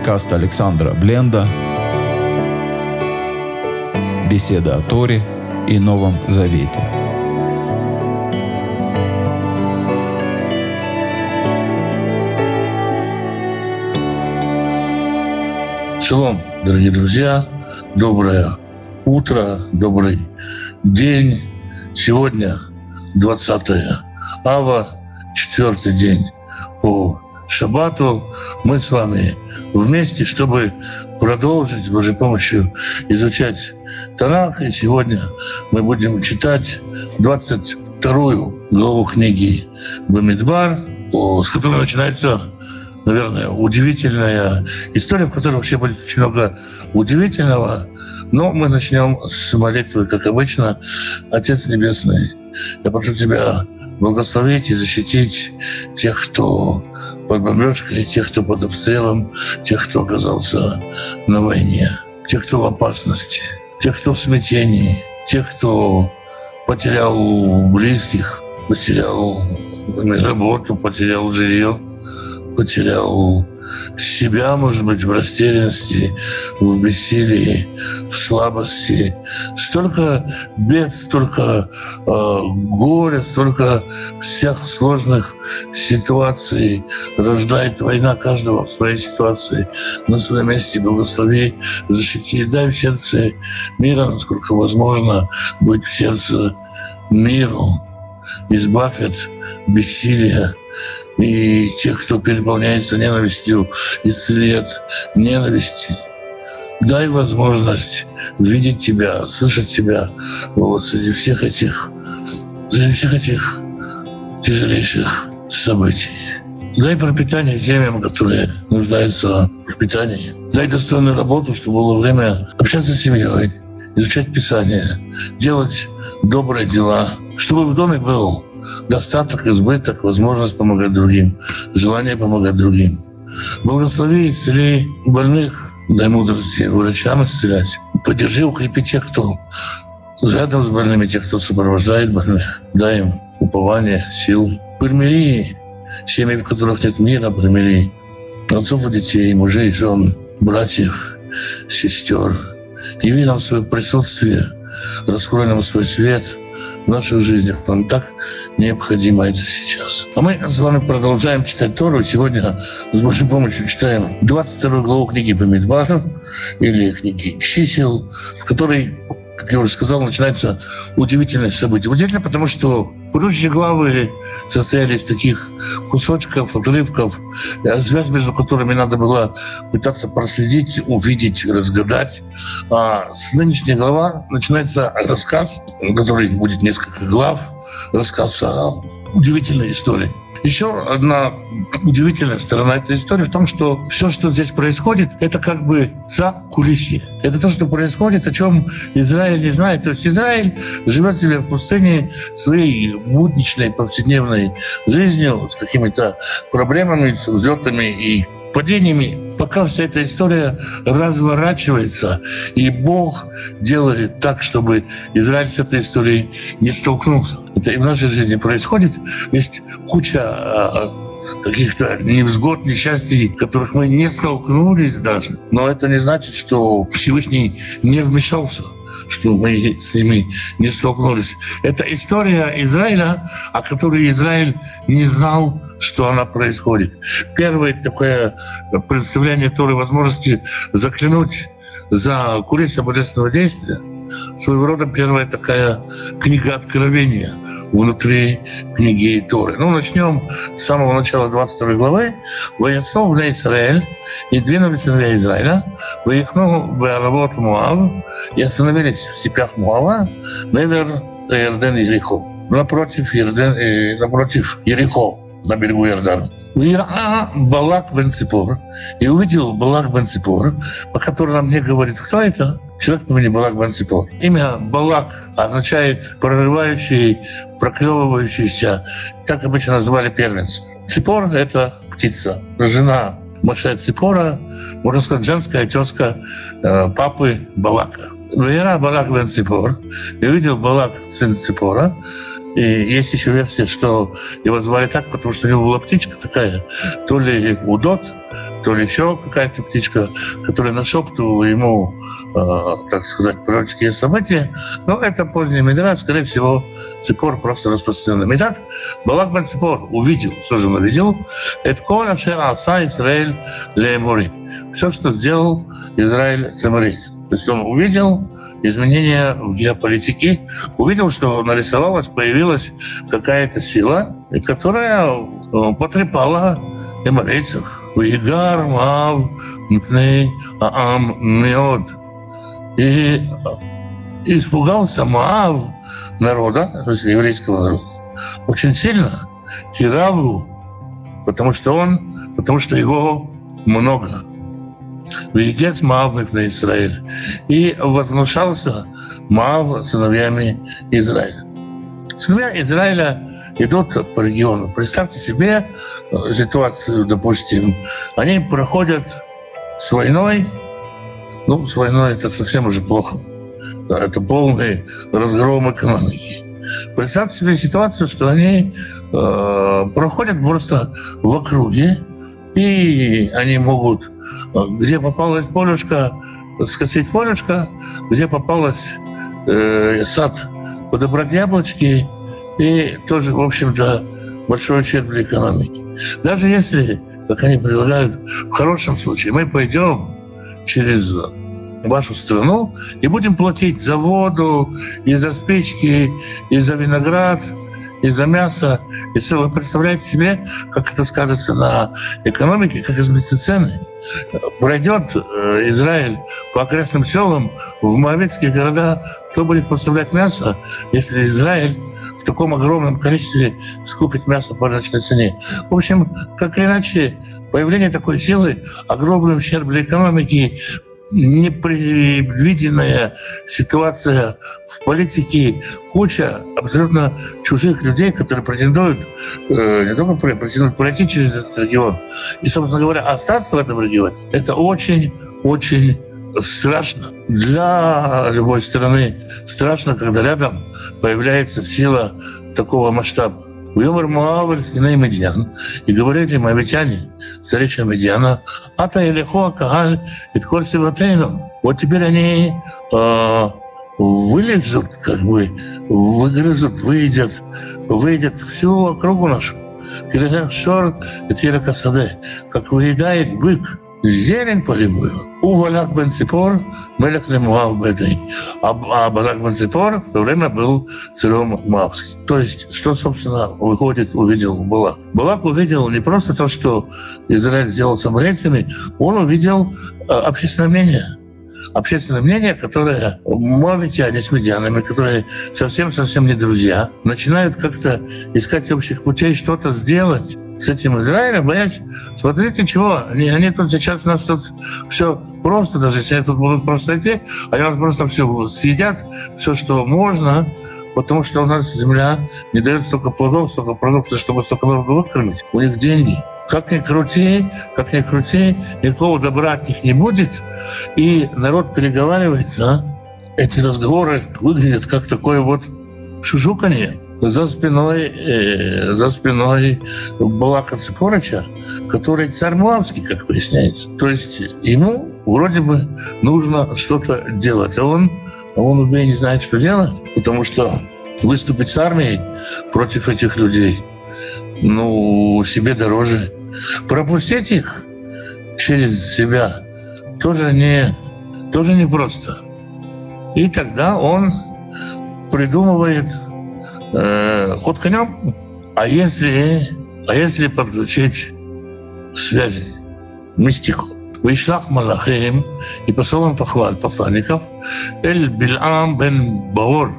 подкаст Александра Бленда «Беседа о Торе и Новом Завете». Шалом, дорогие друзья, доброе утро, добрый день. Сегодня 20 ава, четвертый день по шаббату. Мы с вами вместе, чтобы продолжить с Божьей помощью изучать Танах. И сегодня мы будем читать 22 главу книги Бамидбар, с которой начинается наверное, удивительная история, в которой вообще будет очень много удивительного. Но мы начнем с молитвы, как обычно. Отец Небесный, я прошу Тебя благословить и защитить тех, кто под бомбежкой, тех, кто под обстрелом, тех, кто оказался на войне, тех, кто в опасности, тех, кто в смятении, тех, кто потерял близких, потерял работу, потерял жилье потерял себя, может быть, в растерянности, в бессилии, в слабости. Столько бед, столько э, горя, столько всех сложных ситуаций рождает война каждого в своей ситуации, на своем месте благослови, защити, дай в сердце мира, насколько возможно, быть в сердце миру, избавь от бессилия, и тех, кто переполняется ненавистью, исцели от ненависти. Дай возможность видеть тебя, слышать тебя вот среди всех этих, среди всех этих тяжелейших событий. Дай пропитание семьям, которые нуждаются в питании. Дай достойную работу, чтобы было время общаться с семьей, изучать Писание, делать добрые дела, чтобы в доме был достаток, избыток, возможность помогать другим, желание помогать другим. Благослови, исцели больных, дай мудрости врачам исцелять. Поддержи, укрепи тех, кто рядом с больными, тех, кто сопровождает больных. Дай им упование, сил. Примири семьи, в которых нет мира, примири отцов и детей, мужей, жен, братьев, сестер. Яви нам свое присутствие, раскрой нам свой свет – в наших жизнях. Нам так необходимо это сейчас. А мы с вами продолжаем читать Тору. Сегодня с Божьей помощью читаем 22 главу книги Бамидбара или книги чисел, в которой как я уже сказал, начинается удивительное событие. Удивительно, потому что предыдущие главы состояли из таких кусочков, отрывков, э, связь между которыми надо было пытаться проследить, увидеть, разгадать. А с нынешней глава начинается рассказ, который будет несколько глав, рассказ о удивительной истории. Еще одна удивительная сторона этой истории в том, что все, что здесь происходит, это как бы за кулисье. Это то, что происходит, о чем Израиль не знает. То есть Израиль живет себе в пустыне своей будничной повседневной жизнью с какими-то проблемами, с взлетами и падениями, пока вся эта история разворачивается, и Бог делает так, чтобы Израиль с этой историей не столкнулся. Это и в нашей жизни происходит. Есть куча а, каких-то невзгод, несчастий, которых мы не столкнулись даже. Но это не значит, что Всевышний не вмешался что мы с ними не столкнулись. Это история Израиля, о которой Израиль не знал, что она происходит. Первое такое представление Торы возможности заклянуть за кулисами божественного действия, своего рода первая такая книга откровения внутри книги Торы. Ну, начнем с самого начала 22 главы. «Вояцов для Израиль, и двинулись сыновья Израиля, выехнул Беаравот Муав, и остановились в степях Муава, Невер Ерден Ерихо, напротив, Ерден, э, напротив Ерихо, на берегу Иордана. Вира Балак бен Ципор. И увидел Балак бен Ципор, по которому нам не говорит, кто это, человек по имени Балак бен Ципор. Имя Балак означает прорывающий, проклевывающийся. Так обычно называли первенца. Ципор — это птица, жена Моше Ципора, можно сказать, женская тезка э, папы Балака. Вера Балак бен. И увидел Балак, сын Ципора, И есть еще версия, что его звали так, потому что у него была птичка такая, то ли удот, то ли еще какая-то птичка, которая нашептывала ему, э, так сказать, пророческие события. Но это поздний Медраж, скорее всего, Ципор просто распространенный. Итак, Балак бен Ципор увидел, что же он увидел? Это коля шера аса Израиль лемури. Все, что сделал Израиль цемарийц. То есть он увидел изменения в геополитике, увидел, что нарисовалась, появилась какая-то сила, которая э, потрепала эморейцев. Уигар мав мпней аам меод. И испугался Маав народа, то есть еврейского народа, очень сильно. Кираву, потому что он, потому что его много. Вегет Маав на Израиль. И возглашался Маав сыновьями Израиля. Сыновья Израиля идут по региону. Представьте себе э, ситуацию, допустим, они проходят с войной, ну, с войной это совсем уже плохо. Это полный разгром экономики. Представьте себе ситуацию, что они э, проходят просто в округе, и они могут, э, где попалась полюшка, скосить полюшка, где попалась э, сад, подобрать яблочки, и тоже, в общем-то, большой ущерб для экономики. Даже если, как они предлагают, в хорошем случае мы пойдем через вашу страну и будем платить за воду, и за спички, и за виноград, и за мясо. И все, вы представляете себе, как это скажется на экономике, как изменятся цены. Пройдет э, Израиль по окрестным селам, в Моавитские города, кто будет поставлять мясо, если Израиль в таком огромном количестве скупит мясо по рыночной цене. В общем, как или иначе, появление такой силы, огромный ущерб для экономики, непредвиденная ситуация в политике, куча абсолютно чужих людей, которые претендуют э, не только претендуют пройти через этот регион, и, собственно говоря, остаться в этом регионе. Это очень-очень страшно. Для любой страны страшно, когда рядом появляется сила такого масштаба. Вымер Моавель с Медиан, и говорили моавитяне, старейшина Медиана, Ата и Лехо Кагаль, и Тколь Севатейну. Вот теперь они э, вылезут, как бы, выгрызут, выйдет, выйдет всю округу нашу. Кирилях Шор и Касаде, как выедает бык зелень полевую. У Валяк бен Ципор Мелех Лемуав Бедей. А, а Балак бен в то время был царем Мавским. То есть, что, собственно, выходит, увидел Балак? Балак увидел не просто то, что Израиль сделал самарейцами, он увидел общественное мнение общественное мнение, которое мовитяне с медианами, которые совсем-совсем не друзья, начинают как-то искать общих путей что-то сделать с этим Израилем, боясь, смотрите, чего, они, они тут сейчас нас тут все просто, даже если они тут будут просто идти, они нас просто все съедят, все, что можно, потому что у нас земля не дает столько плодов, столько продуктов, чтобы столько народу выкормить. У них деньги. Как ни крути, как ни крути, никакого добра от них не будет, и народ переговаривается. Эти разговоры выглядят как такое вот шушуканье за спиной, э, за спиной Балака Цепорыча, который царь Муавский, как выясняется. То есть ему вроде бы нужно что-то делать, а он, а он убей не знает, что делать, потому что выступить с армией против этих людей, ну, себе дороже. Пропустить их через себя тоже не, тоже не просто. И тогда он придумывает э, ход конем. А если, а если подключить связи, мистику? Послал он похвал посланников Эль Билам бен Баор,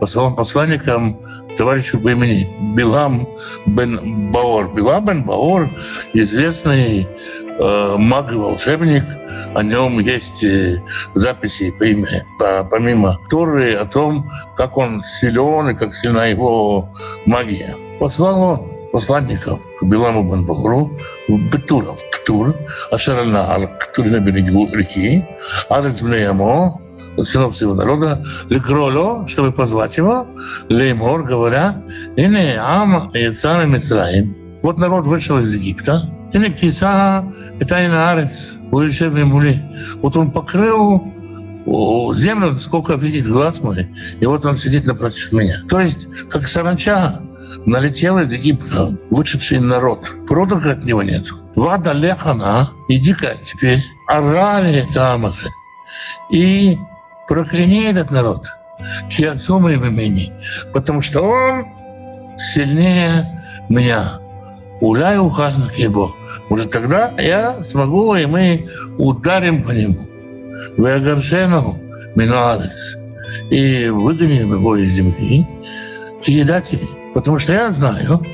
послал посланникам товарищу по имени Билам бен Баор. Билам бен Баор – известный маг-волшебник, о нем есть э, записи помимо Торы о том, как он силен и как сильна его магия. Послал он посланников к Биламу Банбахуру в Бетуров, Ктур, Ашаральнаар, Ктур на берегу реки, Арец Мнеямо, сынов своего народа, Лекроло, чтобы позвать его, Леймор, говоря, «Ине ам яцами Мицраим». Вот народ вышел из Египта, «Ине киса это арец, уличебный мули». Вот он покрыл землю, сколько видит глаз мой, и вот он сидит напротив меня. То есть, как саранча, налетел из Египта вышедший народ. Продуха от него нет. Вада лехана, иди-ка теперь, орали тамасы. И прокляни этот народ, отцом и имени, потому что он сильнее меня. Уляй на кибо. Может, тогда я смогу, и мы ударим по нему. Вы огаршену минуарец. И выгоним его из земли. Киедатели. Потому что я знаю,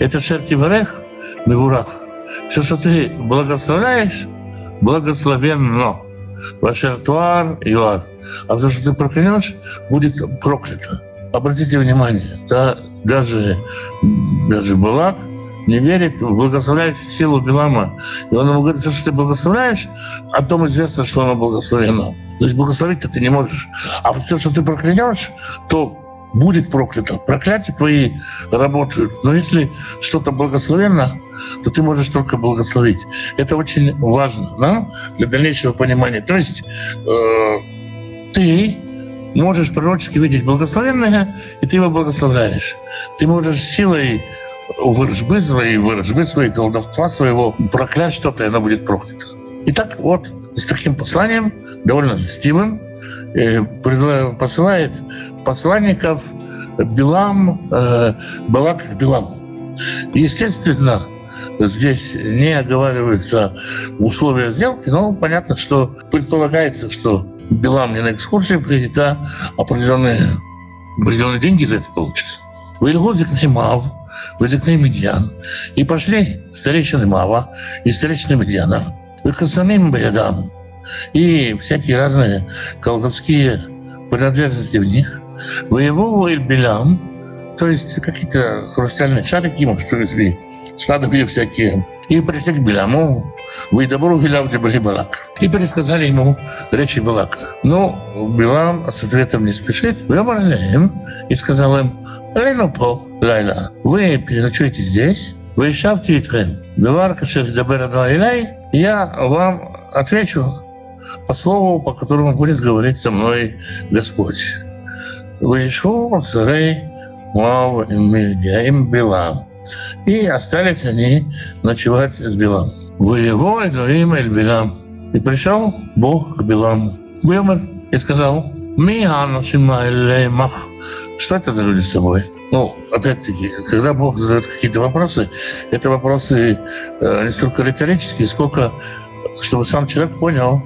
это Шерти Варех, Мивурах. Все, что ты благословляешь, благословенно. Вашертуар, Юар. А то, что ты проклянешь, будет проклято. Обратите внимание, да, даже, даже Балак не верит в благословляющую силу Билама. И он ему говорит, что ты благословляешь, о том известно, что оно благословено. То есть благословить-то ты не можешь. А все, что ты проклянешь, то будет проклято. Проклятия твои работают. Но если что-то благословенно, то ты можешь только благословить. Это очень важно да, для дальнейшего понимания. То есть э, ты можешь пророчески видеть благословенное, и ты его благословляешь. Ты можешь силой вырожбы своей, вырожбы своей, колдовства своего проклясть что-то, и оно будет проклято. Итак, вот с таким посланием, довольно льстивым, э, посылает посланников Билам, э, Балак к Биламу. Естественно, здесь не оговариваются условия сделки, но понятно, что предполагается, что Билам не на экскурсии приедет, а определенные, определенные деньги за это получится. Вильгозик Немав, Визикней Медьян. И пошли старейшины Мава и старейшины Медьяна. Выкасаним Баядам. И всякие разные колдовские принадлежности в них. Воевал Эльбелям, то есть какие-то хрустальные шарики, может, привезли, снадобья всякие. И пришли к Беляму, вы добру Гиляв Дебали Балак. И пересказали ему речи Балака. Но Билам с ответом не спешит. Выбрали и сказал им, Лейну по, Лайла, вы переночуете здесь, вы шавте Итхем. Девар Кашер Дабер Илай, я вам отвечу по слову, по которому будет говорить со мной Господь. Вышел царей Муав им Билам. И остались они ночевать с Билам. Воевал Элоим Эль Билам. И пришел Бог к Биламу. Вымер и сказал, «Ми мах». Что это за люди с собой? Ну, опять-таки, когда Бог задает какие-то вопросы, это вопросы э, не столько риторические, сколько чтобы сам человек понял,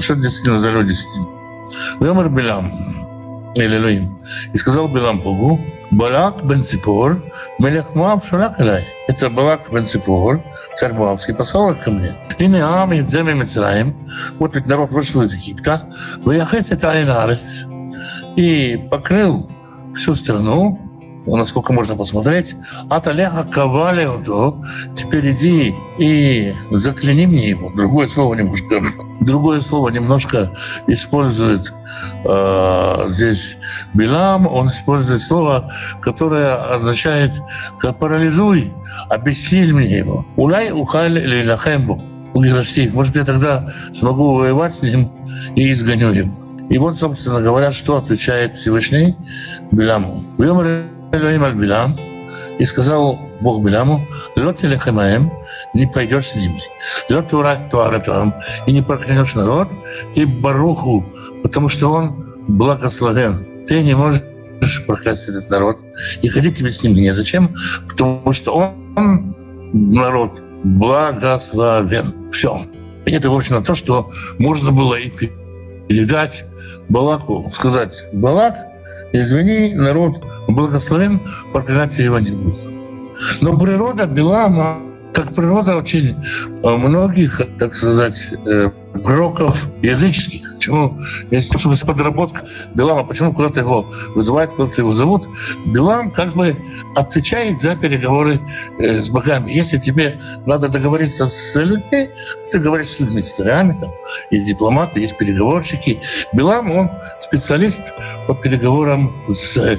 что действительно за люди с ним. Вымер Билам, или Элоим, и сказал Билам Богу, Балак бен Ципор, Мелех Муав шалак элай. Это Балак бен Ципор, царь Муавский, послал ко мне. И не ам и дземе Мицраим. Вот ведь народ вышел из Египта. Выяхес это Айнарес. И покрыл всю страну, насколько можно посмотреть, от Олега Ковалеву, теперь иди и закляни мне его. Другое слово немножко, другое слово немножко использует э, здесь Билам, он использует слово, которое означает «парализуй, обессиль мне его». «Улай ухаль лилахэмбу». Может, я тогда смогу воевать с ним и изгоню его. И вот, собственно говоря, что отвечает Всевышний Биляму. Элоим аль Билам, и сказал Бог Биляму, лот телехемаем, не пойдешь с ними. Лот турат туаратам, и не проклянешь народ, и баруху, потому что он благословен. Ты не можешь проклясть этот народ. И ходить тебе с ним не зачем, потому что он, народ, благословен. Все. И это, в общем, то, что можно было и передать Балаку, сказать, Балак, извини, народ благословен, проклятия его не будет. Но природа Билама, как природа очень многих, так сказать, э, пророков языческих, Почему? Если чтобы подработка Билама, почему куда-то его вызывают, куда-то его зовут? Билам как бы отвечает за переговоры э, с богами. Если тебе надо договориться с людьми, ты говоришь с людьми, с царями, там, есть дипломаты, есть переговорщики. Билам, он специалист по переговорам с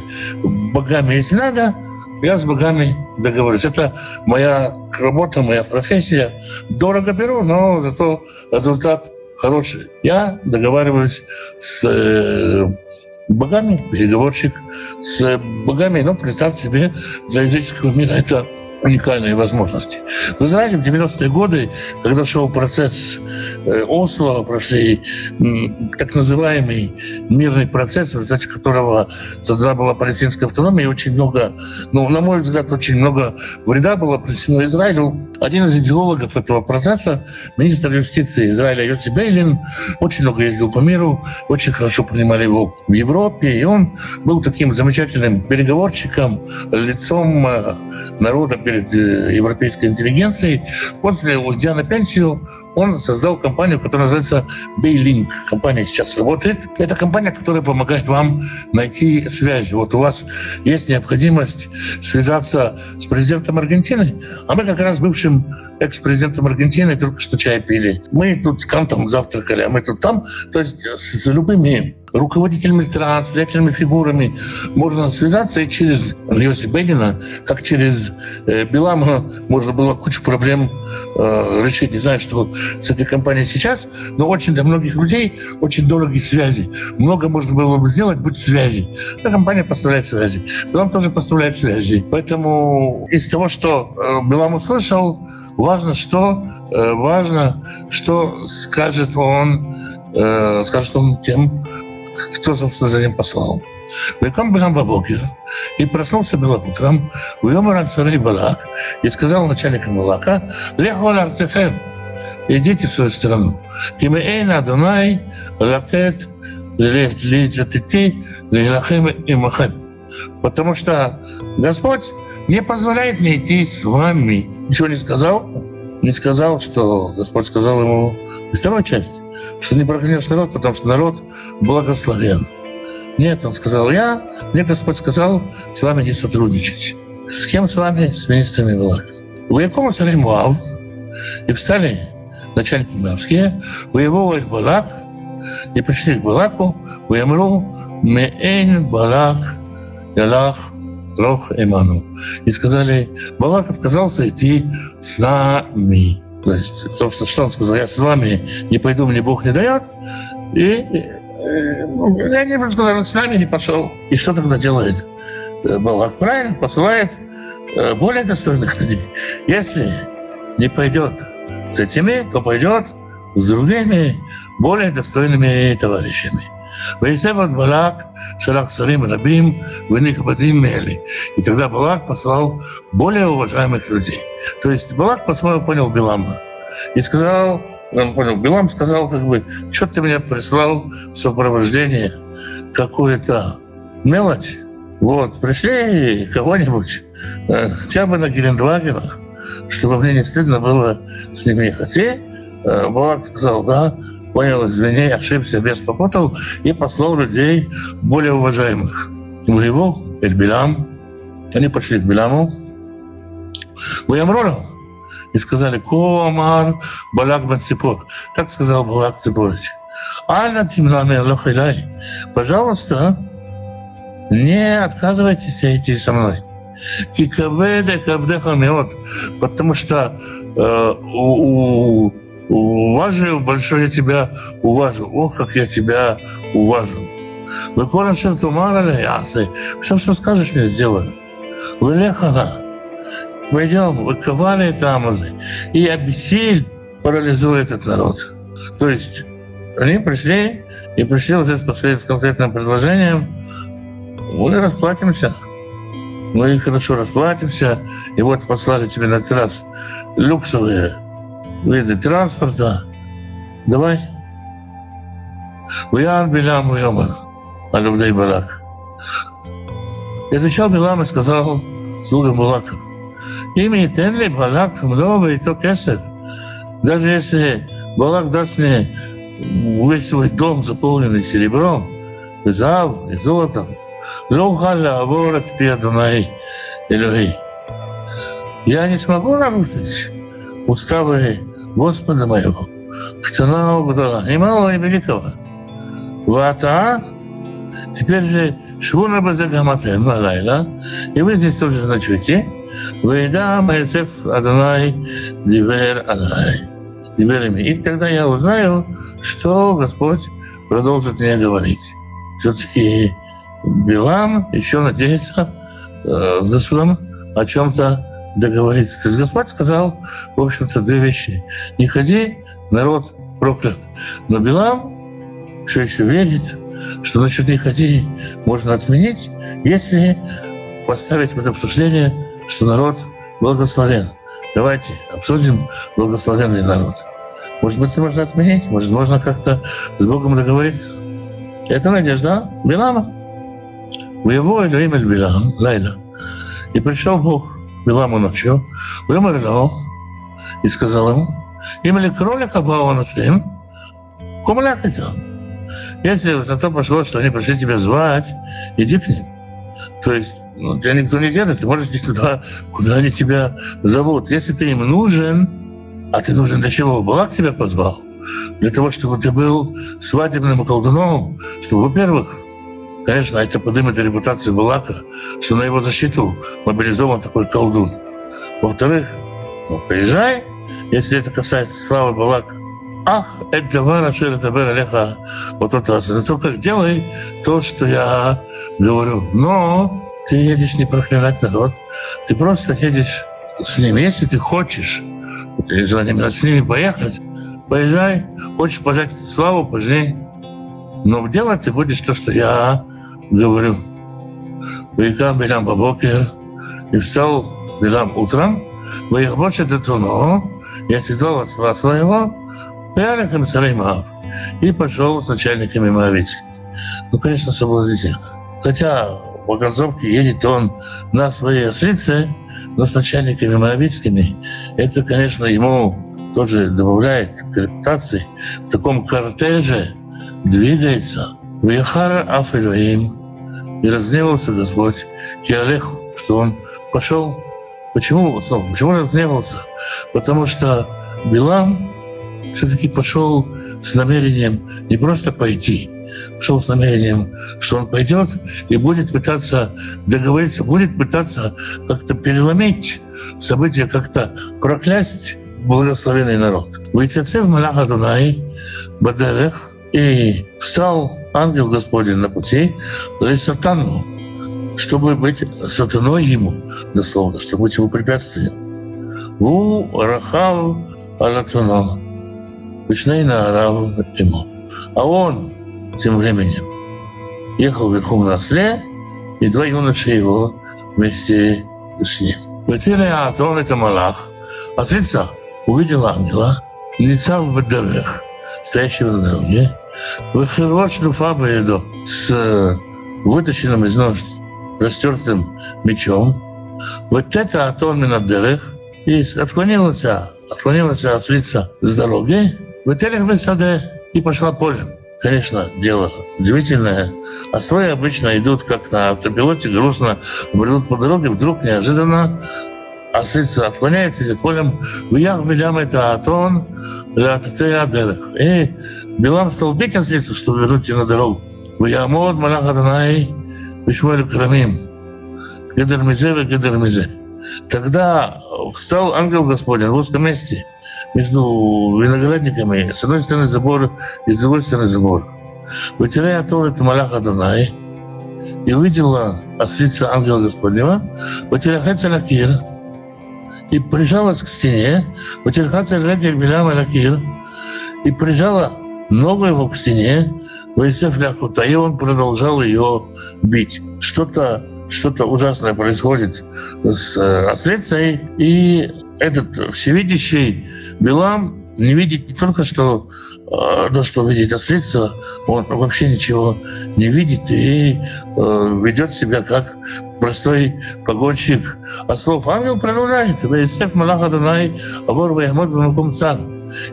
богами. Если надо, я с богами договорюсь. Это моя работа, моя профессия. Дорого беру, но зато результат хороший. Я договариваюсь с э, богами, переговорщик с богами. Ну, представьте себе, для языческого мира это уникальные возможности. В Израиле в 90-е годы, когда шел процесс э, Осло, прошли так называемый мирный процесс, в результате которого создана была палестинская автономия, и очень много, ну, на мой взгляд, очень много вреда было принесено Израилю. Один из идеологов этого процесса, министр юстиции Израиля Йоси Бейлин, очень много ездил по миру, очень хорошо принимали его в Европе, и он был таким замечательным переговорщиком, лицом э, народа перед э, европейской интеллигенцией. После, уйдя на пенсию, он создал компанию, которая называется Baylink. Компания сейчас работает. Это компания, которая помогает вам найти связи. Вот у вас есть необходимость связаться с президентом Аргентины, а мы как раз бывшим экс-президентом Аргентины только что чай пили. Мы тут там, там завтракали, а мы тут там. То есть с любыми руководителями стран, с влиятельными фигурами можно связаться и через Йоси Бедина, как через э, Белама можно было кучу проблем э, решить. Не знаю, что с этой компанией сейчас, но очень для многих людей очень дорогие связи. Много можно было бы сделать, будь связи. Эта компания поставляет связи. Белам тоже поставляет связи. Поэтому из того, что э, Белам услышал, важно что, э, важно, что скажет он, э, скажет он тем, кто, собственно, за ним послал. Векам Билам Бабокер и проснулся было утром, уйомар царей Балак и сказал начальникам Балака, «Лехол арцехем, идите в свою страну. Кимеэйна Адонай латет лилахем и махем». Потому что Господь не позволяет мне идти с вами. Ничего не сказал? Не сказал, что Господь сказал ему вторую часть, что не прогонишь народ, потому что народ благословен. Нет, он сказал, я, мне Господь сказал с вами не сотрудничать. С кем с вами? С министрами Балака. В якому царе Муав, и встали начальники Моавские, воевал Балак, и пришли к Балаку, воемру, меэн Балак, Ялах, Лох Эману. И сказали, Балак отказался идти с нами. То есть, собственно, что он сказал? Я с вами не пойду, мне Бог не дает. И ну, я не сказал, он с нами не пошел. И что тогда делает Балак? Правильно, посылает более достойных людей. Если не пойдет с этими, то пойдет с другими более достойными товарищами. Вейсеват Балак, Шарах Сарим Рабим, Венихбадим Мели. И тогда Балак послал более уважаемых людей. То есть Балак по-своему понял Билама. И сказал, он понял, Билам сказал, как бы, что ты меня прислал в сопровождение какую-то мелочь. Вот, пришли кого-нибудь, хотя бы на Гелендвагена, чтобы мне не стыдно было с ними ехать. И Балак сказал, да, понял, извини, ошибся, без попутал, и послал людей более уважаемых. Воевал Эль-Билам, они пошли к Биляму, Воямрона, и сказали, Коамар Балак бен Ципор. Так сказал Балак Ципорович. Тимнане Лохилай, пожалуйста, не отказывайтесь идти со мной. Кикабеде кабдеха потому что э, у, у уважаю, большое я тебя уважу. Ох, как я тебя уважу. Выконан тумана ясы. Все, что скажешь, мне сделаю. Вылехана. Пойдем, выковали тамазы. И обессиль парализует этот народ. То есть они пришли и пришли посмотреть с конкретным предложением. Мы расплатимся. Мы хорошо расплатимся. И вот послали тебе на этот раз люксовые виды транспорта. Давай. Уян Билям Уйомар, Алюбдей Балак. И отвечал Билам и сказал слугам Балака, имя Тенли Балак Млова и то кесар. Даже если Балак даст мне весь свой дом, заполненный серебром, и зав, и золотом, Лоухаля Аворот Пиадунай Илюхи. Я не смогу нарушить уставы Господа моего, Ктана Угдала, и малого, и великого. Вата, теперь же Швуна Базагаматем Лайла, и вы здесь тоже ночуете, Вейда Майсеф Адонай Дивер Алай. И тогда я узнаю, что Господь продолжит мне говорить. Все-таки Билам еще надеется э, Господом о чем-то договориться. То есть Господь сказал, в общем-то, две вещи. Не ходи, народ проклят. Но Билам все еще верит, что насчет не ходи можно отменить, если поставить в это обсуждение, что народ благословен. Давайте обсудим благословенный народ. Может быть, можно отменить, может, можно как-то с Богом договориться. Это надежда Билама. В его Эль Билам, Лайла. И пришел Бог Биламу ночью, выморил и сказал ему, имели кролика Бао Нашим, кумлякайте. Если на то пошло, что они пришли тебя звать, иди к ним. То есть ну, тебя никто не держит, ты можешь идти туда, куда они тебя зовут. Если ты им нужен, а ты нужен для чего? Балак тебя позвал? Для того, чтобы ты был свадебным колдуном, чтобы, во-первых, конечно, это поднимет репутацию Балака, что на его защиту мобилизован такой колдун. Во-вторых, ну, приезжай, если это касается славы Балака, Ах, это вара это Алеха, вот это, это только делай то, что я говорю. Но ты едешь не проклинать народ, ты просто едешь с ними. Если ты хочешь, ты желание с ними поехать, поезжай, хочешь пожать славу, пожни. Но делать ты будешь то, что я говорю. Вейка Билям Бабокер, и встал Билям утром, больше это туно, я сидел от отца своего, Пиариком Цареймав, и пошел с начальниками Моавицких. Ну, конечно, соблазнительно. Хотя по концовке едет он на своей ослице, но с начальниками Моавицкими. Это, конечно, ему тоже добавляет к репутации. В таком кортеже двигается Вехара Афэлюим, и разгневался Господь Киалеху, что он пошел. Почему? Снова, почему разгневался? Потому что Билам все-таки пошел с намерением не просто пойти, пошел с намерением, что он пойдет и будет пытаться договориться, будет пытаться как-то переломить события, как-то проклясть благословенный народ. Вытяцев Малаха Дунай Бадерех и встал ангел Господень на пути сатану, чтобы быть сатаной ему, дословно, чтобы быть ему препятствием. У Рахав Алатуно. Вишней на Араву ему. А он тем временем ехал верхом на осле, и два юноши его вместе с ним. Ветире Атон это Малах, а увидел ангела, лица в Бадерех, стоящего на дороге, выхервот шлюфа Баедо с вытащенным из нож растертым мечом, вот это Атон Минадерех, и отклонился, отклонилась ослица с дороги, в Саде и пошла полем. Конечно, дело удивительное. Ослы обычно идут как на автопилоте, грустно бредут по дороге, вдруг неожиданно ях Билям это Атон, Адерах. И Билам стал бить ослицу, чтобы вернуть ее на дорогу. В Ямод Малах Адонай Вишмуэль Крамим. Гедер Мизе, Гедер Мизе. Тогда встал ангел Господень в узком месте – между виноградниками. С одной стороны забор, и с другой стороны забор. Вытирая то это Малаха Дунай, и увидела ослица ангела Господнего, Ватирахаца Лакир, и прижалась к стене, и прижала ногу его к стене, и он продолжал ее бить. Что-то что-то ужасное происходит с э, ослицей, и этот всевидящий Билам не видит не только, что э, то, что видит ослица, он вообще ничего не видит и э, ведет себя как простой погонщик ослов. Ангел продолжает. Вейсеф Малаха Дунай, Авор Ваяхмот Бамакум Цар.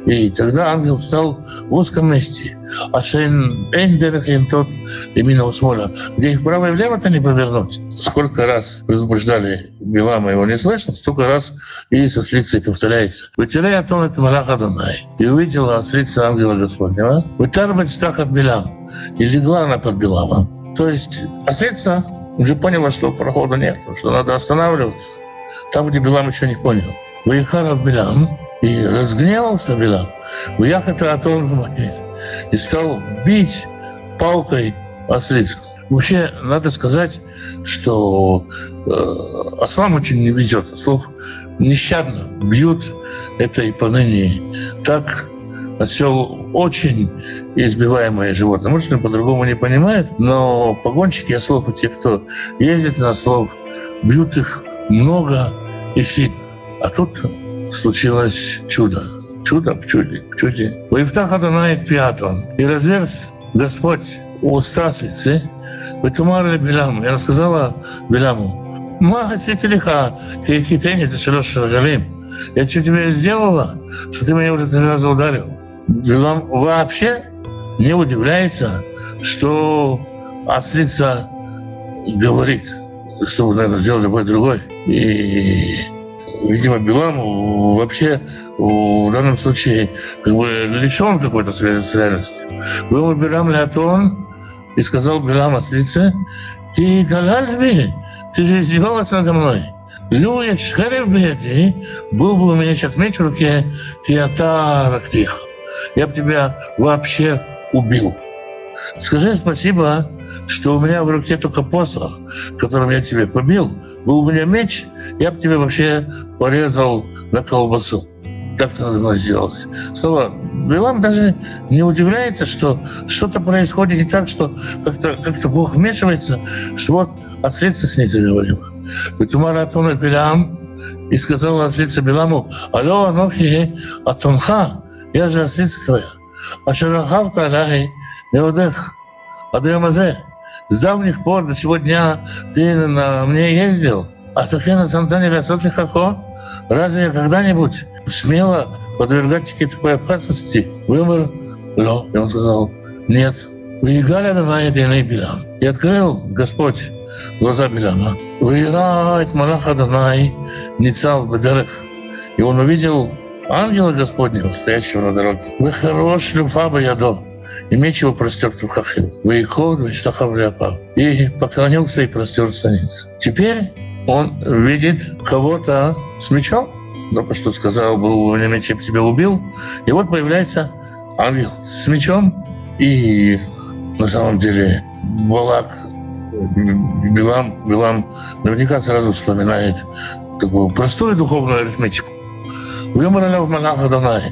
И тогда ангел встал в узком месте. А шейн эндерахин тот именно смоля, где и вправо и влево-то не повернуть. Сколько раз предупреждали Билама его не слышно, столько раз и со слицей повторяется. Вытеряя тон это Малаха Данай. И увидела от лица ангела Господнего. Вытарбать стах от Билам. И легла она под Биламом. То есть ослица уже поняла, что прохода нет, что надо останавливаться. Там, где Билам еще не понял. Выехала в Билам, и разгневался Билам. Уяхата Атон и стал бить палкой ослицу. Вообще, надо сказать, что э, ослам очень не везет. Ослов нещадно бьют, это и поныне так. Осел очень избиваемое животное. Может, он по-другому не понимает, но погонщики ослов и те, кто ездит на ослов, бьют их много и сильно. А тут случилось чудо. Чудо в чуде, в чуде. Ваифтах Адонай Пиатон. И разверз Господь уста святцы, Ватумар Беляму. Я рассказала Беляму, Ма лиха, ты китени, ты шагалим. Я что тебе сделала, что ты меня уже три раза ударил? Белам вообще не удивляется, что ослица говорит, что, наверное, сделал любой другой. И видимо, Билам вообще в данном случае как бы лишен какой-то связи с реальностью. Был Билам Леатон и сказал Билам ослице, ты галальби, ты же издевалась надо мной. Люя шхерев беди, был бы у меня сейчас меч в руке, фиата рактих. Я бы тебя вообще убил. Скажи спасибо, что у меня в руке только посох, которым я тебе побил. Был у меня меч, я бы тебе вообще порезал на колбасу. Так надо было сделать. Снова, Билам даже не удивляется, что что-то происходит не так, что как-то как Бог вмешивается, что вот отследство с ней заговорил. Бетумара Атона Билам и сказал отследство Биламу, алло, Анохи, Атонха, я же отследство твоя. А Шарахавта Аляхи, Неодех, Адремазе. С давних пор до сего дня ты на мне ездил, а Софьяна Сантани Вясотли Хако, разве я когда-нибудь смело подвергать такой опасности? Выбор Ло. И он сказал, нет. Выигали на дыны Билам. И открыл Господь глаза Билама. Выиграет Малаха Данай, Ницав Бедерех. И он увидел ангела Господнего, стоящего на дороге. Вы хорош люфа бы ядо и меч его простер в руках его. Выехал, Виштахав И поклонился и простер станиц. Теперь он видит кого-то с мечом. Только что сказал, был у меня меч, я тебя убил. И вот появляется ангел с мечом. И на самом деле Балак, Билам, Билам наверняка сразу вспоминает такую простую духовную арифметику. Вымрали в монахах Данай.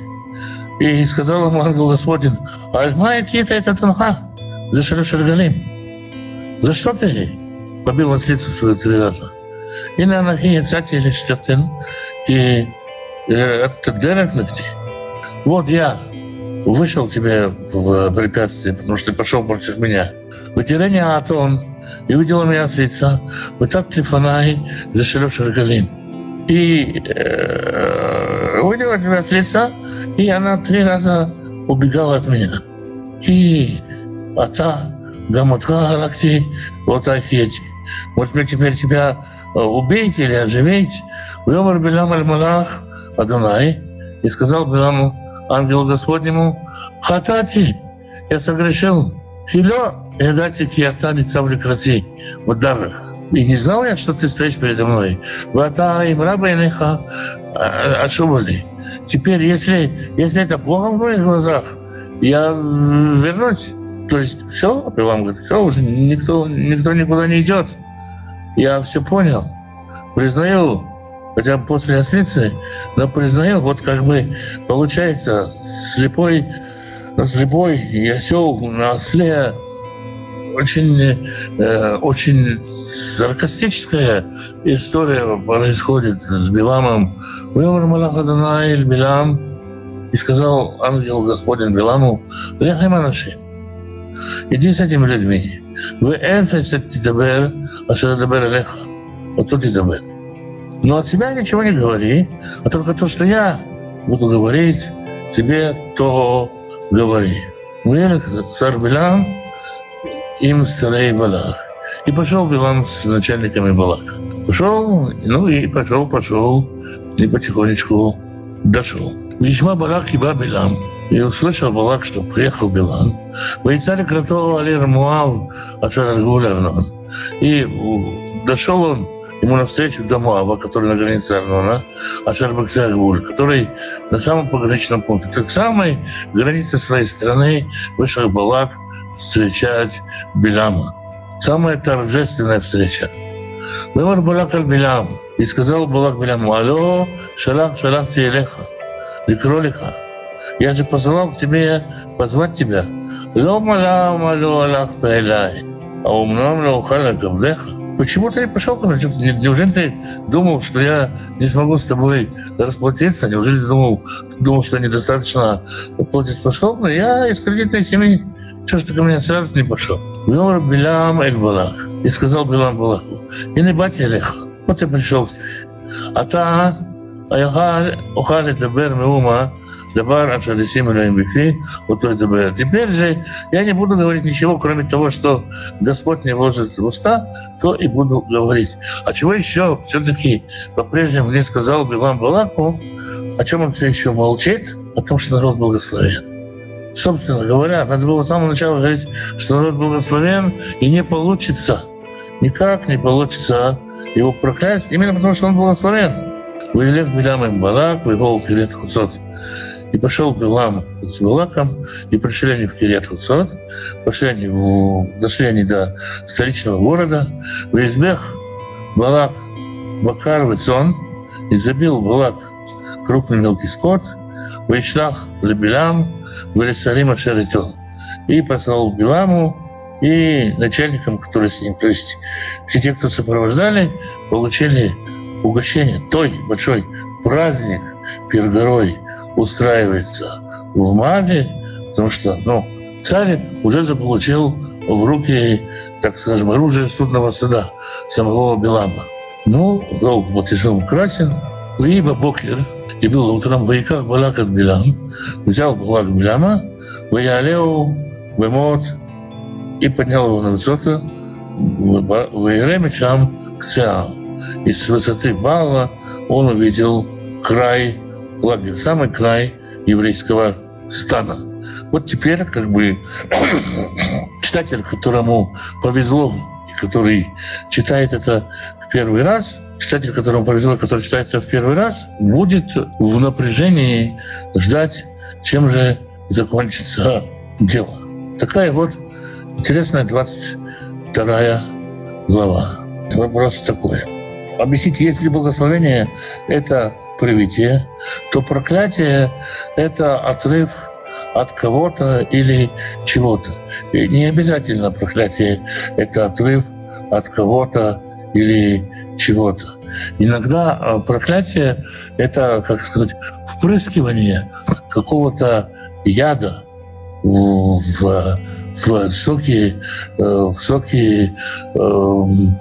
И сказал ему ангел Господень, Альма Кита это Танха, за Шарашаргалим. За что ты побил ослицу свою три раза? И на Анахи Яцати или Штатин, и это Дерек Нахти. Вот я вышел тебе в препятствие, потому что ты пошел против меня. Вытерение Атон, и увидела меня с лица, вот так Тлифанай за Шарашаргалим и э, увидела тебя с лица, и она три раза убегала от меня. Ты, ата, гамотха галакти, вот афети. Может быть, теперь тебя э, убить или оживить? Вымар Белям Аль-Малах Адонай и сказал Беламу, ангелу Господнему, хатати, я согрешил, фило, и дайте кията лица в прекрати, в дарах. И не знал я, что ты стоишь передо мной. Вата им раба инеха ашубали. Теперь, если, если это плохо в твоих глазах, я вернусь. То есть все, вам говорит, все, уже никто, никто никуда не идет. Я все понял. Признаю, хотя после ослицы, но признаю, вот как бы получается слепой, слепой и осел на осле очень, э, очень саркастическая история происходит с Биламом. Билам и сказал ангел Господень Биламу, Лехем Анашим, иди с этими людьми. Вы эфес тидабер, а что тидабер леха. Вот тут тидабер. Но от себя ничего не говори, а только то, что я буду говорить, тебе, то говори. Велик царь Билам им царей Балах. И пошел Билам с начальниками Балака. Пошел, ну и пошел, пошел, и потихонечку дошел. Весьма Балак и Билам. И услышал Балак, что приехал Билам. Воицали крато Алир Муав Ашар Арнон. И дошел он ему навстречу до Муава, который на границе Арнона, Ашар Баксагуль, который на самом пограничном пункте. К самой границе своей страны вышел Балак встречать Биляма. Самая торжественная встреча. Вымар Балак Аль-Билям. И сказал Балак Биляму, алло, шалах, шалах телеха, ликролиха. Я же посылал к тебе позвать тебя. Ло малам, алло, аллах, файлай. А умном лаухаля габдеха. Почему ты не пошел ко мне? Неужели ты думал, что я не смогу с тобой расплатиться? Неужели ты думал, думал что недостаточно платежеспособный? Я из кредитной семьи. Что ж ты ко мне сразу не пошел? Вер Билам Эль Балах. И сказал Билам Балаху, и не батя Леха. Вот я пришел. А та, а я ухали табер меума, Дабар Ашадисим Бифи, вот это было. Теперь же я не буду говорить ничего, кроме того, что Господь мне вложит в уста, то и буду говорить. А чего еще все-таки по-прежнему не сказал Билам Балаку, о чем он все еще молчит? О том, что народ благословен. Собственно говоря, надо было с самого начала говорить, что народ благословен, и не получится, никак не получится его проклясть, именно потому что он благословен. Вылег Билям им Балак, выгол Кирет Хусот. И пошел Билам с Балаком, и пришли они в Кирет Хусот, пошли они в, дошли они до столичного города, в Избех Балак Бакар Вицон, и забил Балак крупный мелкий скот, Вишлах Лебилам, Велисарима Шарито. И послал Биламу и начальникам, которые с ним. То есть все те, кто сопровождали, получили угощение. Той большой праздник перед горой устраивается в Маве, потому что ну, царь уже заполучил в руки, так скажем, оружие судного суда самого Билама. Ну, долг был тяжел красен. Либо Бокер, и было утром, «Ваиках Балак от Билам», взял Балак Биляма, «Ваялеу Бемот» и поднял его на высоту, «Ваеремичам к Циам». И с высоты Бала он увидел край лагеря, самый край еврейского стана. Вот теперь как бы читатель, которому повезло, который читает это в первый раз, читатель, которому повезло, который читает это в первый раз, будет в напряжении ждать, чем же закончится дело. Такая вот интересная 22 глава. Вопрос такой. Объяснить, если благословение — это привитие, то проклятие — это отрыв от кого-то или чего-то. И не обязательно проклятие — это отрыв от кого-то или чего-то. Иногда а, проклятие — это, как сказать, впрыскивание какого-то яда в, в, в соки, э, в соки, эм,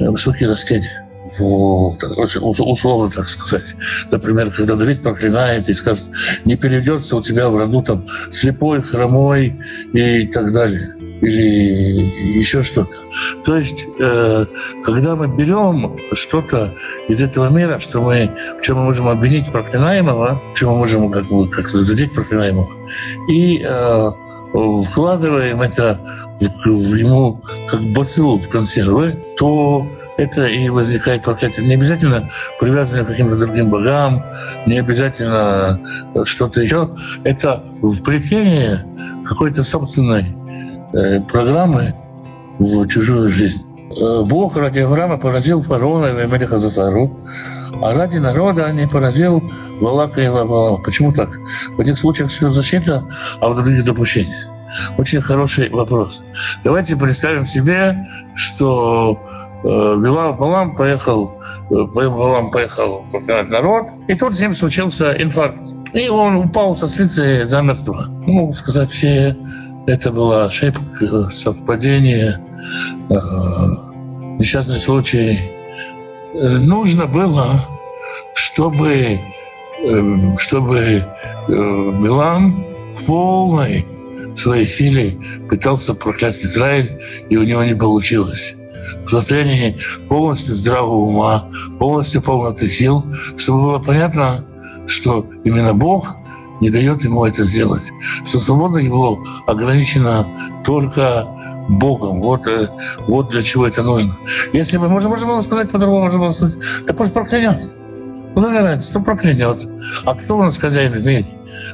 в соки растения в, условно так сказать. Например, когда Давид проклинает и скажет, не перейдется у тебя в роду там слепой, хромой и так далее или еще что-то. То есть, э, когда мы берем что-то из этого мира, что мы, в чем мы можем обвинить проклинаемого, в чем мы можем как бы как-то задеть проклинаемого, и э, вкладываем это в, в ему как бациллу в консервы, то это и возникает проклятие. Не обязательно привязанное к каким-то другим богам, не обязательно что-то еще. Это вплетение какой-то собственной программы в чужую жизнь. Э, Бог ради Авраама поразил фараона и Амелиха Засару, а ради народа не поразил Валака и Лавала. Почему так? В одних случаях все защита, а в других допущение. Очень хороший вопрос. Давайте представим себе, что э, Билам Балам поехал, Балам поехал проклинать народ, и тут с ним случился инфаркт. И он упал со свицы замертво. Ну, сказать, все это была ошибка, совпадение, э, несчастный случай. Нужно было, чтобы э, чтобы э, Билам в полной своей силе пытался проклясть Израиль, и у него не получилось. В состоянии полностью здравого ума, полностью полноты сил, чтобы было понятно, что именно Бог не дает ему это сделать, что свобода его ограничена только Богом. Вот, э, вот для чего это нужно. Если бы, можно, можно было сказать по-другому, можно было сказать, да пусть проклянет. Ну, какая разница, кто проклянет? А кто у нас хозяин в мире?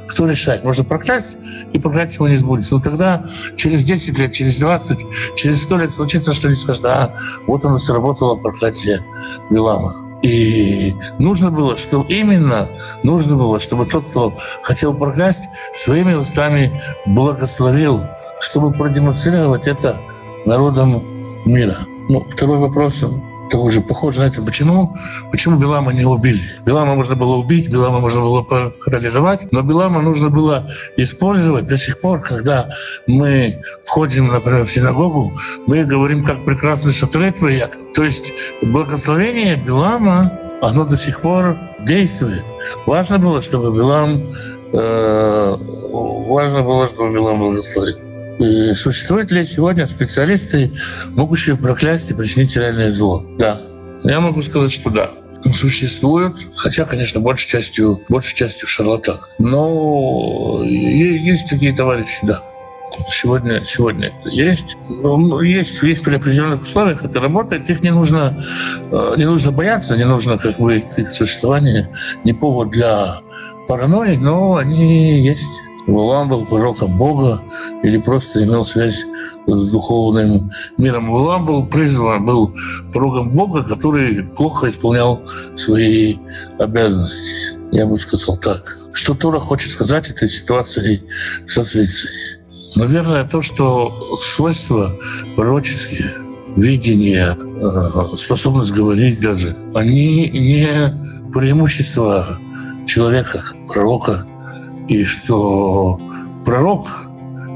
Кто решает? Можно проклясть, и проклятие его не сбудется. Но тогда через 10 лет, через 20, через 100 лет случится что-нибудь, скажет, а, вот оно сработало проклятие Вилама. И нужно было, что именно нужно было, чтобы тот, кто хотел проклясть, своими устами благословил, чтобы продемонстрировать это народам мира. Ну, второй вопрос, тоже похоже на это. Почему, почему Белама не убили? Белама можно было убить, Белама можно было парализовать, но Белама нужно было использовать до сих пор, когда мы входим, например, в синагогу, мы говорим, как прекрасный шатры твои. То есть благословение Белама, оно до сих пор действует. Важно было, чтобы Белам э, важно было, чтобы Белам благословил. И существуют ли сегодня специалисты, могущие проклясть и причинить реальное зло? Да. Я могу сказать, что да. Существуют, хотя, конечно, большей частью, большей частью шарлатан. Но есть такие товарищи, да. Сегодня, сегодня это есть. Ну, есть, есть при определенных условиях это работает. Их не нужно, э, не нужно бояться, не нужно как бы их существование не повод для паранойи, но они есть. Валам был пророком Бога или просто имел связь с духовным миром. Валам был призван, был пророком Бога, который плохо исполнял свои обязанности. Я бы сказал так. Что Тора хочет сказать этой ситуации со Свицей? Наверное, то, что свойства пророческие, видение, э, способность говорить даже, они не преимущество человека, пророка, и что пророк,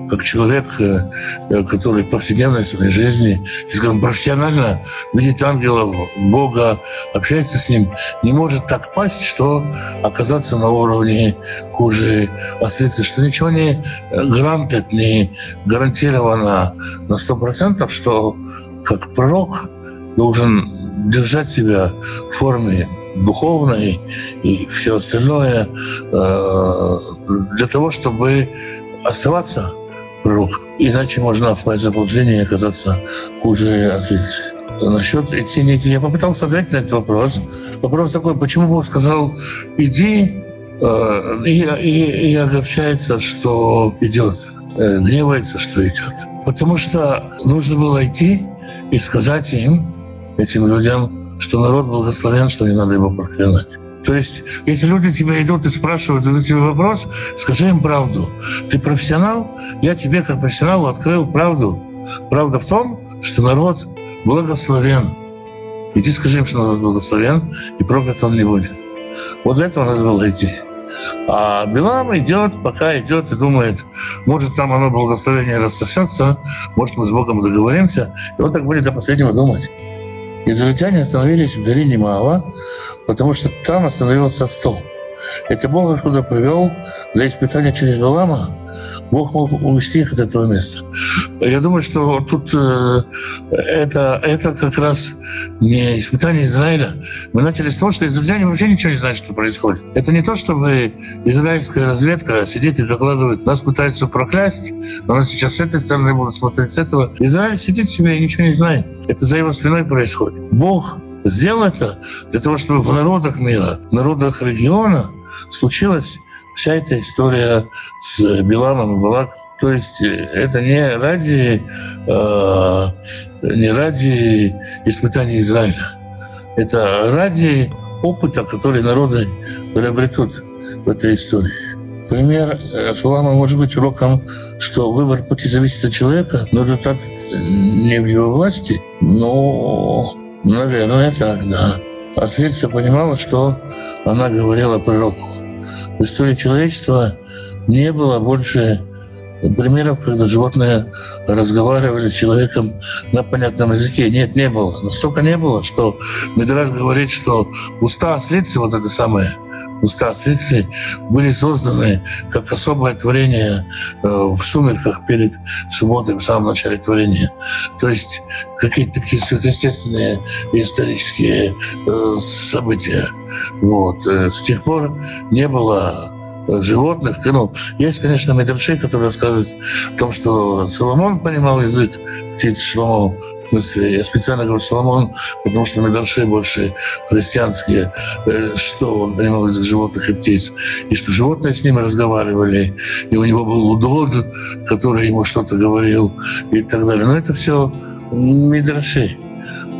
как человек, э, э, который в повседневной своей жизни, скажем, профессионально видит ангелов, Бога, общается с ним, не может так пасть, что оказаться на уровне хуже. Осветы, что ничего не грантит, не гарантировано на сто процентов, что как пророк должен держать себя в форме духовной и все остальное э, для того, чтобы оставаться пророком. Иначе можно в заблуждение и оказаться хуже ответить. Насчет идти, не идти. Я попытался ответить на этот вопрос. Вопрос такой, почему Бог сказал «иди», э, и, и, и огорчается, что идет, э, гневается, что идет. Потому что нужно было идти и сказать им, этим людям, что народ благословен, что не надо его проклинать. То есть, если люди тебя идут и спрашивают, задают тебе вопрос, скажи им правду. Ты профессионал, я тебе как профессионалу открыл правду. Правда в том, что народ благословен. Иди скажи им, что народ благословен, и проклят он не будет. Вот для этого надо было идти. А Билам идет, пока идет и думает, может, там оно благословение рассосется, может, мы с Богом договоримся. И он так будет до последнего думать. Израильтяне остановились в долине Маава, потому что там остановился стол. Это Бог их туда привел для испытания через Балама. Бог мог увести их от этого места. Я думаю, что тут э, это, это как раз не испытание Израиля. Мы начали с того, что израильтяне вообще ничего не знают, что происходит. Это не то, чтобы израильская разведка сидит и докладывает, нас пытаются проклясть, но нас сейчас с этой стороны будут смотреть с этого. Израиль сидит себе и ничего не знает. Это за его спиной происходит. Бог сделал это для того, чтобы в народах мира, в народах региона случилась вся эта история с Биланом и Балаком. То есть э, это не ради, э, не ради испытаний Израиля. Это ради опыта, который народы приобретут в этой истории. Пример Шулама может быть уроком, что выбор пути зависит от человека, но результат не в его власти. Но, наверное, так, да. Ответство понимала, что она говорила пророку. В истории человечества не было больше примеров, когда животные разговаривали с человеком на понятном языке. Нет, не было. Настолько не было, что Мидраж говорит, что уста ослицы, вот это самое, уста ослицы, были созданы как особое творение э, в сумерках перед субботой, в самом начале творения. То есть какие-то такие сверхъестественные исторические э, события. Вот. Э, с тех пор не было животных. Ну, есть, конечно, медрши, которые рассказывают о том, что Соломон понимал язык птиц Шломо. В смысле, я специально говорю Соломон, потому что медрши больше христианские, э, что он понимал язык животных и птиц, и что животные с ними разговаривали, и у него был удод, который ему что-то говорил, и так далее. Но это все медрши.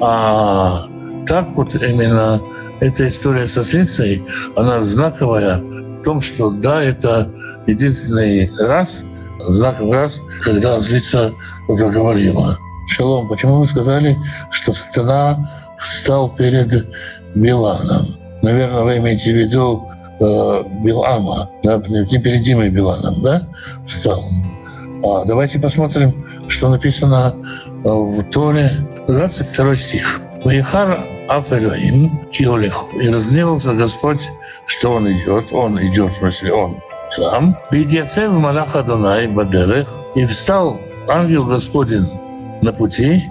А так вот именно эта история со Слицей, она знаковая том, что да, это единственный раз, знаковый раз, когда злица заговорила. Шалом, почему вы сказали, что сатана встал перед Биланом? Наверное, вы имеете в виду э, Билама, да, не перед Димой Биланом, да, встал. А давайте посмотрим, что написано э, в Торе, 22 стих. «Ваихар Аф Элоим Киолеху. И разгневался Господь, что он идет. Он идет, в смысле, он сам. Видяцев Малах Адонай Бадерех. И встал ангел Господин на пути,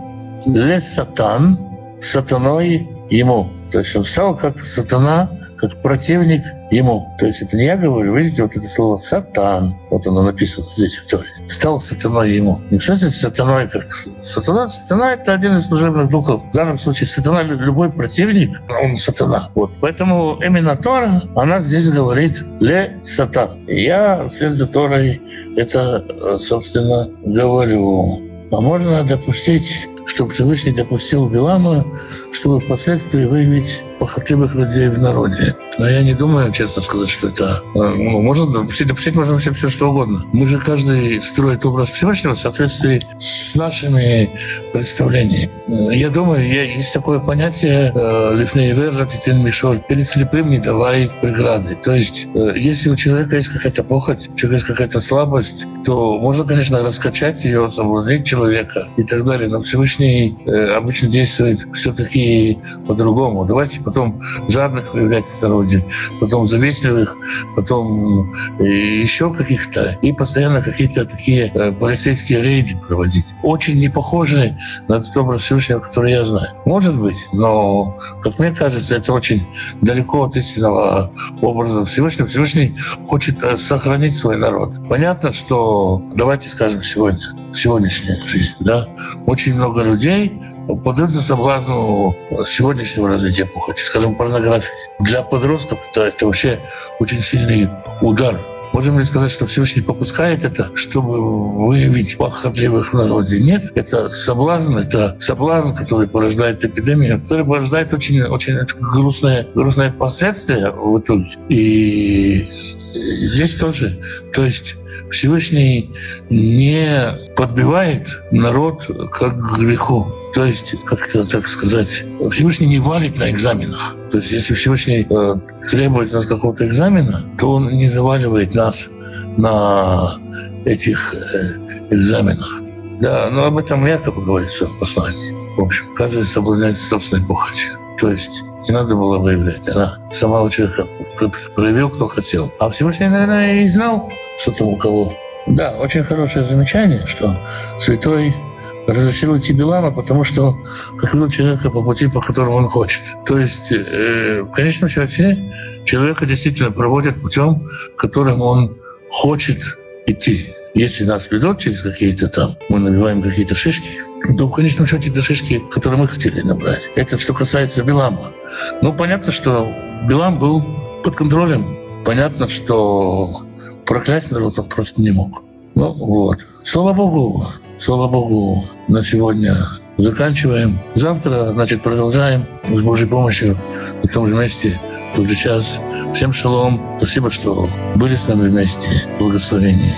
ле сатан, сатаной ему. То есть он стал как сатана, как противник ему. То есть это не я говорю, видите, вот это слово «сатан», вот оно написано здесь в Торе, стал сатаной ему. Не что значит сатаной как сатана? Сатана — это один из служебных духов. В данном случае сатана — любой противник, он сатана. Вот. Поэтому именно Тора, она здесь говорит «ле сатан». И я вслед за Торой это, собственно, говорю. А можно допустить чтобы Всевышний допустил Билама, чтобы впоследствии выявить похотливых людей в народе. Но я не думаю, честно сказать, что это... Э, ну, можно допустить, допустить можно вообще все, что угодно. Мы же каждый строит образ Всевышнего в соответствии с нашими представлениями. Я думаю, есть такое понятие э, «лифнеевер ратитин мишоль» «перед слепым не давай преграды». То есть, э, если у человека есть какая-то похоть, у человека есть какая-то слабость, то можно, конечно, раскачать ее, соблазнить человека и так далее. Но Всевышний обычно действует все-таки по-другому. Давайте потом жадных выявлять в народе, потом завистливых, потом еще каких-то, и постоянно какие-то такие э, полицейские рейды проводить. Очень не похожи на тот образ Всевышнего, который я знаю. Может быть, но, как мне кажется, это очень далеко от истинного образа Всевышнего. Всевышний хочет э, сохранить свой народ. Понятно, что, давайте скажем сегодня, сегодняшняя жизнь, да, очень много людей поддаются соблазну сегодняшнего развития похоти, скажем, порнографии. Для подростков это, это вообще очень сильный удар. Можем ли сказать, что Всевышний попускает это, чтобы выявить похотливых народе? Нет, это соблазн, это соблазн, который порождает эпидемию, который порождает очень, очень грустные, грустные последствия в итоге. И здесь тоже. То есть Всевышний не подбивает народ как к греху. То есть, как это так сказать, Всевышний не валит на экзаменах. То есть, если Всевышний э, требует нас какого-то экзамена, то он не заваливает нас на этих э, экзаменах. Да, но об этом якобы говорится в послании. В общем, каждый соблазняется собственной похотью. То есть не надо было выявлять. Она сама у человека проявил, кто хотел. А Всевышний, наверное, и знал, что там у кого. Да, очень хорошее замечание, что святой разрешил идти Билама, потому что повел человека по пути, по которому он хочет. То есть, э, в конечном счете, человека действительно проводят путем, которым он хочет идти. Если нас ведут через какие-то там, мы набиваем какие-то шишки, то в конечном счете это шишки, которые мы хотели набрать. Это что касается Билама. Ну, понятно, что Билам был под контролем. Понятно, что проклясть народ он просто не мог. Ну, вот. Слава Богу, Слава Богу, на сегодня заканчиваем. Завтра, значит, продолжаем с Божьей помощью на том же месте, в тот же час. Всем шалом. Спасибо, что были с нами вместе. Благословений.